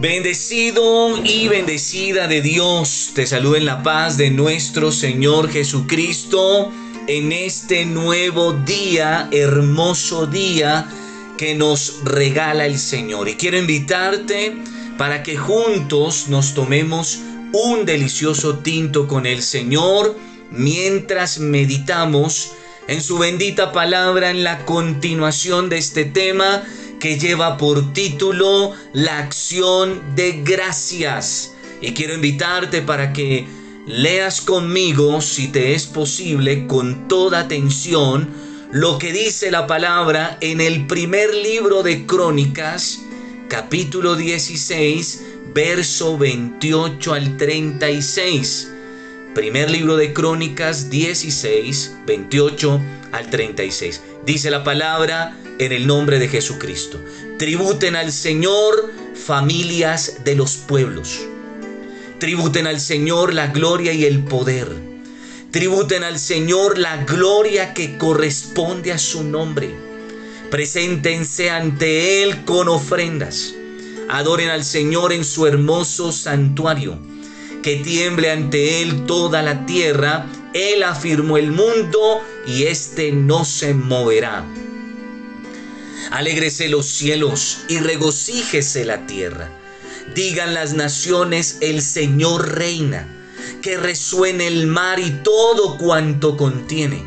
Bendecido y bendecida de Dios, te saluda en la paz de nuestro Señor Jesucristo en este nuevo día, hermoso día que nos regala el Señor. Y quiero invitarte para que juntos nos tomemos un delicioso tinto con el Señor mientras meditamos en su bendita palabra en la continuación de este tema que lleva por título La acción de gracias. Y quiero invitarte para que leas conmigo, si te es posible, con toda atención, lo que dice la palabra en el primer libro de Crónicas, capítulo 16, verso 28 al 36. Primer libro de Crónicas 16, 28 al 36. Dice la palabra, en el nombre de Jesucristo. Tributen al Señor familias de los pueblos. Tributen al Señor la gloria y el poder. Tributen al Señor la gloria que corresponde a su nombre. Preséntense ante Él con ofrendas. Adoren al Señor en su hermoso santuario. Que tiemble ante Él toda la tierra. Él afirmó el mundo y éste no se moverá. Alégrese los cielos y regocíjese la tierra. Digan las naciones, el Señor reina. Que resuene el mar y todo cuanto contiene.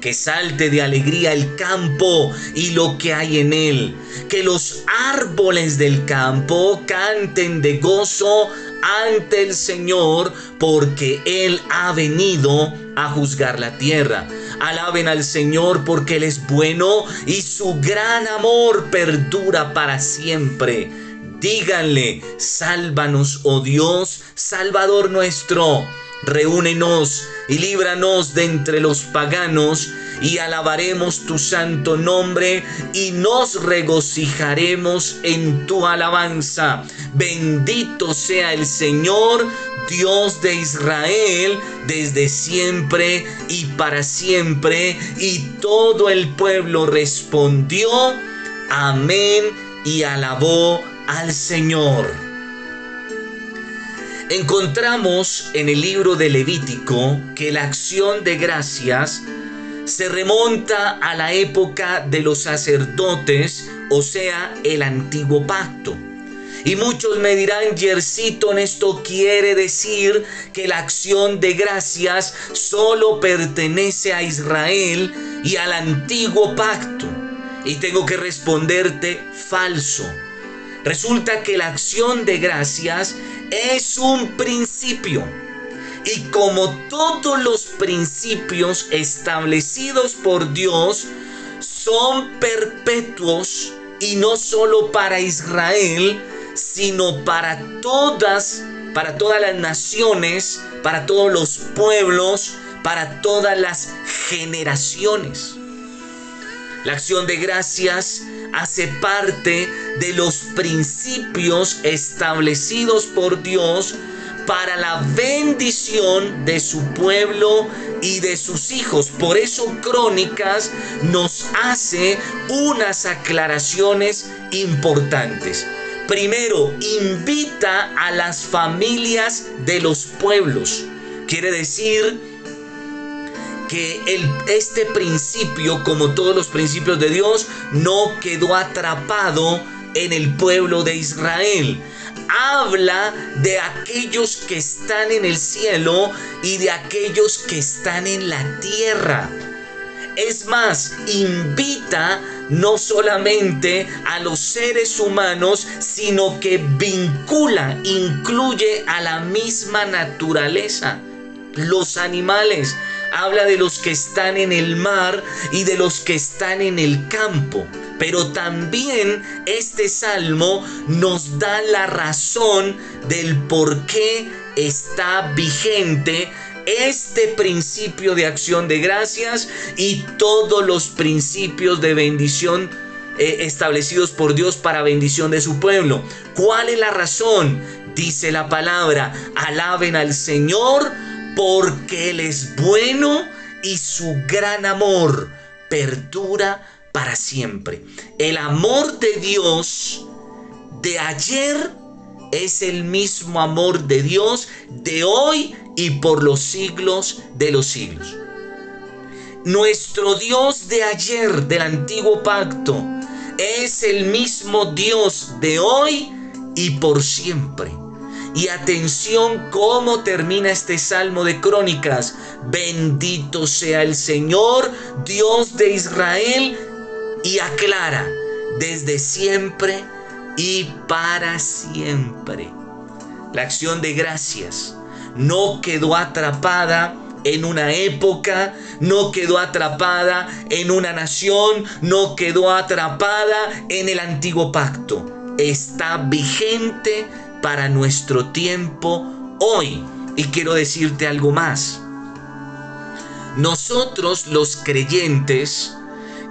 Que salte de alegría el campo y lo que hay en él. Que los árboles del campo canten de gozo ante el Señor, porque Él ha venido a juzgar la tierra. Alaben al Señor porque Él es bueno y su gran amor perdura para siempre. Díganle, sálvanos, oh Dios, Salvador nuestro. Reúnenos y líbranos de entre los paganos y alabaremos tu santo nombre y nos regocijaremos en tu alabanza. Bendito sea el Señor, Dios de Israel, desde siempre y para siempre. Y todo el pueblo respondió, amén, y alabó al Señor. Encontramos en el libro de Levítico que la acción de gracias se remonta a la época de los sacerdotes, o sea, el antiguo pacto. Y muchos me dirán, Yersiton, esto quiere decir que la acción de gracias solo pertenece a Israel y al antiguo pacto. Y tengo que responderte falso. Resulta que la acción de gracias es un principio. Y como todos los principios establecidos por Dios son perpetuos y no solo para Israel, sino para todas, para todas las naciones, para todos los pueblos, para todas las generaciones. La acción de gracias hace parte de los principios establecidos por Dios para la bendición de su pueblo y de sus hijos. Por eso Crónicas nos hace unas aclaraciones importantes. Primero, invita a las familias de los pueblos. Quiere decir que el, este principio, como todos los principios de Dios, no quedó atrapado en el pueblo de Israel. Habla de aquellos que están en el cielo y de aquellos que están en la tierra. Es más, invita no solamente a los seres humanos, sino que vincula, incluye a la misma naturaleza, los animales. Habla de los que están en el mar y de los que están en el campo. Pero también este salmo nos da la razón del por qué está vigente este principio de acción de gracias y todos los principios de bendición eh, establecidos por Dios para bendición de su pueblo. ¿Cuál es la razón? Dice la palabra, alaben al Señor porque Él es bueno y su gran amor perdura para siempre. El amor de Dios de ayer es el mismo amor de Dios de hoy y por los siglos de los siglos. Nuestro Dios de ayer, del antiguo pacto, es el mismo Dios de hoy y por siempre. Y atención cómo termina este salmo de crónicas. Bendito sea el Señor, Dios de Israel, y aclara, desde siempre y para siempre. La acción de gracias no quedó atrapada en una época, no quedó atrapada en una nación, no quedó atrapada en el antiguo pacto. Está vigente para nuestro tiempo hoy. Y quiero decirte algo más. Nosotros los creyentes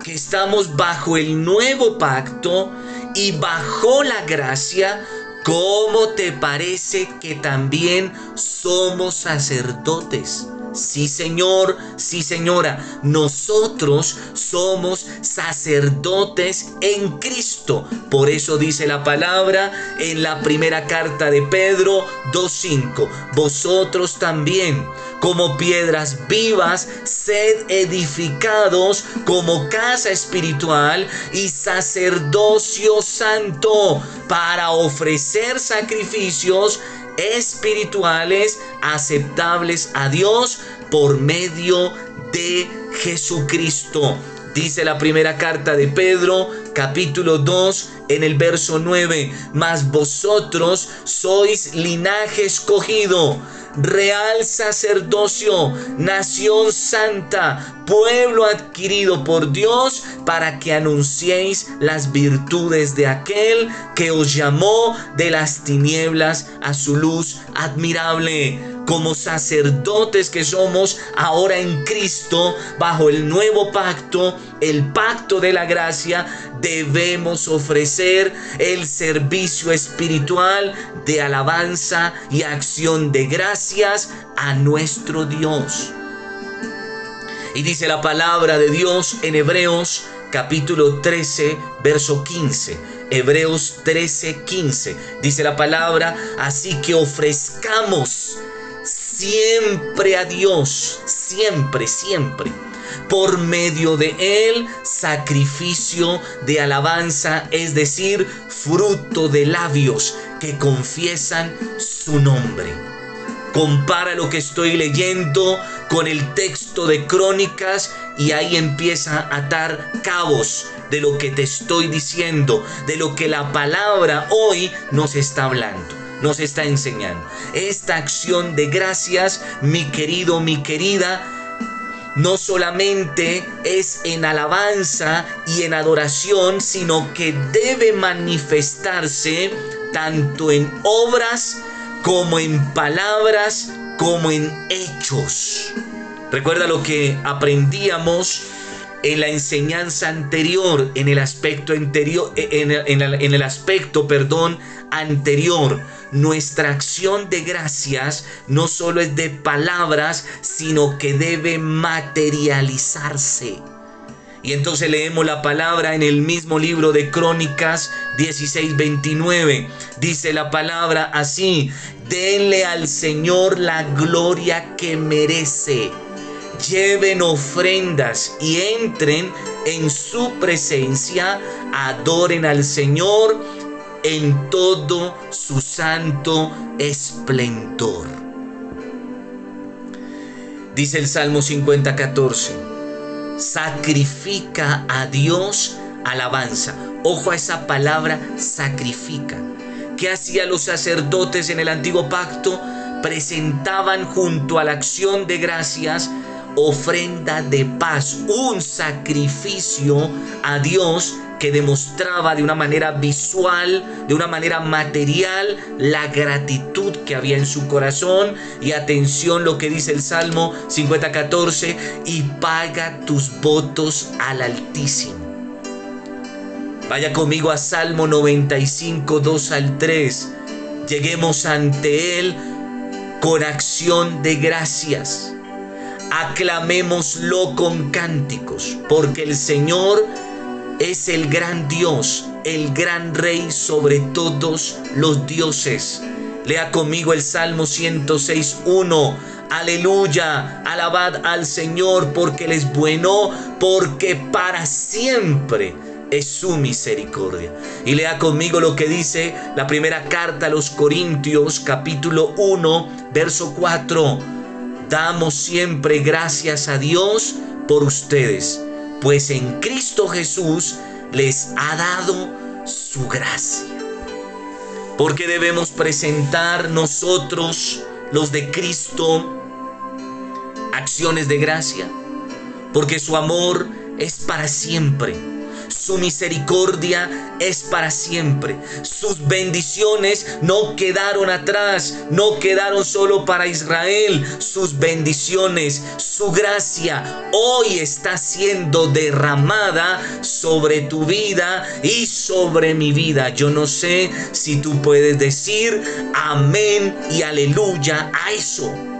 que estamos bajo el nuevo pacto y bajo la gracia, ¿cómo te parece que también somos sacerdotes? Sí, Señor, sí, señora, nosotros somos sacerdotes en Cristo. Por eso dice la palabra en la primera carta de Pedro 2.5. Vosotros también, como piedras vivas, sed edificados como casa espiritual y sacerdocio santo para ofrecer sacrificios espirituales aceptables a Dios por medio de Jesucristo. Dice la primera carta de Pedro, capítulo 2, en el verso 9, mas vosotros sois linaje escogido real sacerdocio, nación santa, pueblo adquirido por Dios, para que anunciéis las virtudes de aquel que os llamó de las tinieblas a su luz admirable. Como sacerdotes que somos ahora en Cristo, bajo el nuevo pacto, el pacto de la gracia, debemos ofrecer el servicio espiritual de alabanza y acción de gracias a nuestro Dios. Y dice la palabra de Dios en Hebreos capítulo 13, verso 15. Hebreos 13, 15. Dice la palabra, así que ofrezcamos siempre a Dios, siempre, siempre por medio de él sacrificio de alabanza, es decir, fruto de labios que confiesan su nombre. Compara lo que estoy leyendo con el texto de Crónicas y ahí empieza a atar cabos de lo que te estoy diciendo, de lo que la palabra hoy nos está hablando nos está enseñando. Esta acción de gracias, mi querido, mi querida, no solamente es en alabanza y en adoración, sino que debe manifestarse tanto en obras como en palabras, como en hechos. Recuerda lo que aprendíamos en la enseñanza anterior, en el aspecto anterior, en, en el aspecto, perdón, anterior nuestra acción de gracias no solo es de palabras, sino que debe materializarse. Y entonces leemos la palabra en el mismo libro de Crónicas 16:29. Dice la palabra así, denle al Señor la gloria que merece. Lleven ofrendas y entren en su presencia, adoren al Señor en todo su santo esplendor. Dice el Salmo 50, 14, sacrifica a Dios alabanza. Ojo a esa palabra, sacrifica. ¿Qué hacían los sacerdotes en el antiguo pacto? Presentaban junto a la acción de gracias ofrenda de paz, un sacrificio a Dios que demostraba de una manera visual, de una manera material, la gratitud que había en su corazón. Y atención lo que dice el Salmo 50:14, y paga tus votos al Altísimo. Vaya conmigo a Salmo 95, 2 al 3. Lleguemos ante Él con acción de gracias. Aclamémoslo con cánticos, porque el Señor es el gran Dios el gran rey sobre todos los dioses. Lea conmigo el Salmo 106.1. Aleluya, alabad al Señor porque Él es bueno, porque para siempre es su misericordia. Y lea conmigo lo que dice la primera carta a los Corintios capítulo 1, verso 4. Damos siempre gracias a Dios por ustedes, pues en Cristo Jesús les ha dado su gracia. Porque debemos presentar nosotros, los de Cristo, acciones de gracia. Porque su amor es para siempre su misericordia es para siempre. Sus bendiciones no quedaron atrás, no quedaron solo para Israel. Sus bendiciones, su gracia hoy está siendo derramada sobre tu vida y sobre mi vida. Yo no sé si tú puedes decir amén y aleluya a eso.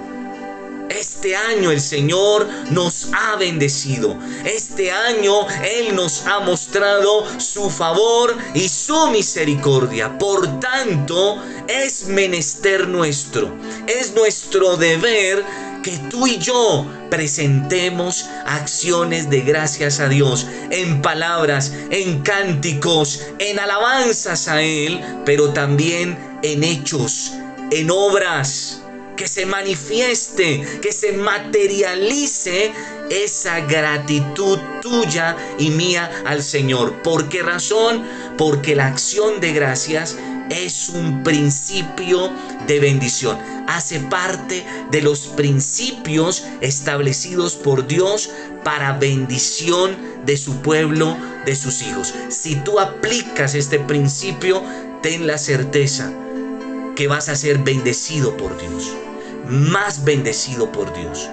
Este año el Señor nos ha bendecido. Este año Él nos ha mostrado su favor y su misericordia. Por tanto, es menester nuestro. Es nuestro deber que tú y yo presentemos acciones de gracias a Dios en palabras, en cánticos, en alabanzas a Él, pero también en hechos, en obras que se manifieste, que se materialice esa gratitud tuya y mía al Señor. ¿Por qué razón? Porque la acción de gracias es un principio de bendición. Hace parte de los principios establecidos por Dios para bendición de su pueblo, de sus hijos. Si tú aplicas este principio, ten la certeza que vas a ser bendecido por Dios más bendecido por Dios.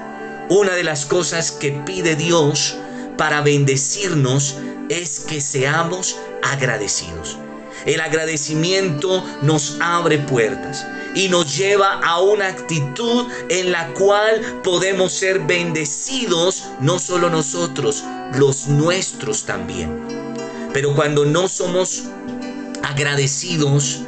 Una de las cosas que pide Dios para bendecirnos es que seamos agradecidos. El agradecimiento nos abre puertas y nos lleva a una actitud en la cual podemos ser bendecidos, no solo nosotros, los nuestros también. Pero cuando no somos agradecidos,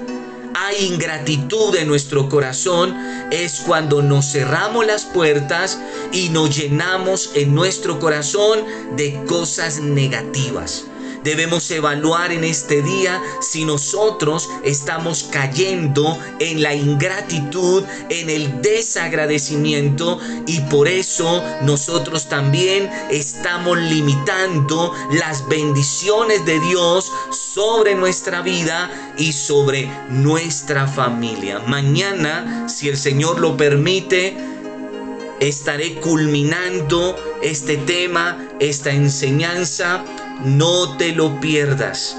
hay ingratitud en nuestro corazón es cuando nos cerramos las puertas y nos llenamos en nuestro corazón de cosas negativas. Debemos evaluar en este día si nosotros estamos cayendo en la ingratitud, en el desagradecimiento y por eso nosotros también estamos limitando las bendiciones de Dios sobre nuestra vida y sobre nuestra familia. Mañana, si el Señor lo permite, estaré culminando este tema, esta enseñanza no te lo pierdas.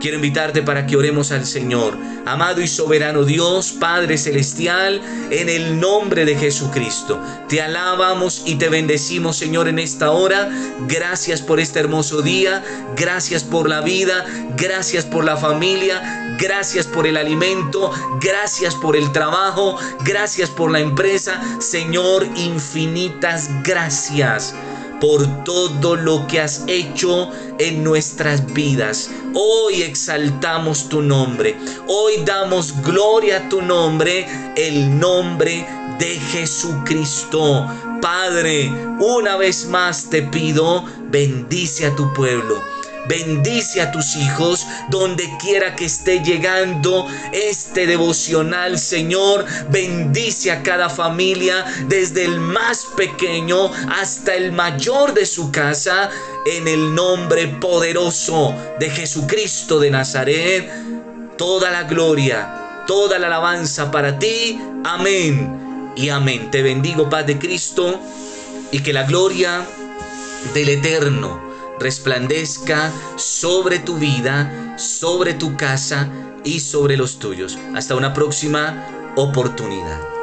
Quiero invitarte para que oremos al Señor. Amado y soberano Dios, Padre Celestial, en el nombre de Jesucristo, te alabamos y te bendecimos, Señor, en esta hora. Gracias por este hermoso día, gracias por la vida, gracias por la familia, gracias por el alimento, gracias por el trabajo, gracias por la empresa. Señor, infinitas gracias por todo lo que has hecho en nuestras vidas. Hoy exaltamos tu nombre. Hoy damos gloria a tu nombre, el nombre de Jesucristo. Padre, una vez más te pido, bendice a tu pueblo Bendice a tus hijos donde quiera que esté llegando este devocional, Señor. Bendice a cada familia, desde el más pequeño hasta el mayor de su casa, en el nombre poderoso de Jesucristo de Nazaret. Toda la gloria, toda la alabanza para ti. Amén y amén. Te bendigo, Paz de Cristo, y que la gloria del Eterno resplandezca sobre tu vida, sobre tu casa y sobre los tuyos. Hasta una próxima oportunidad.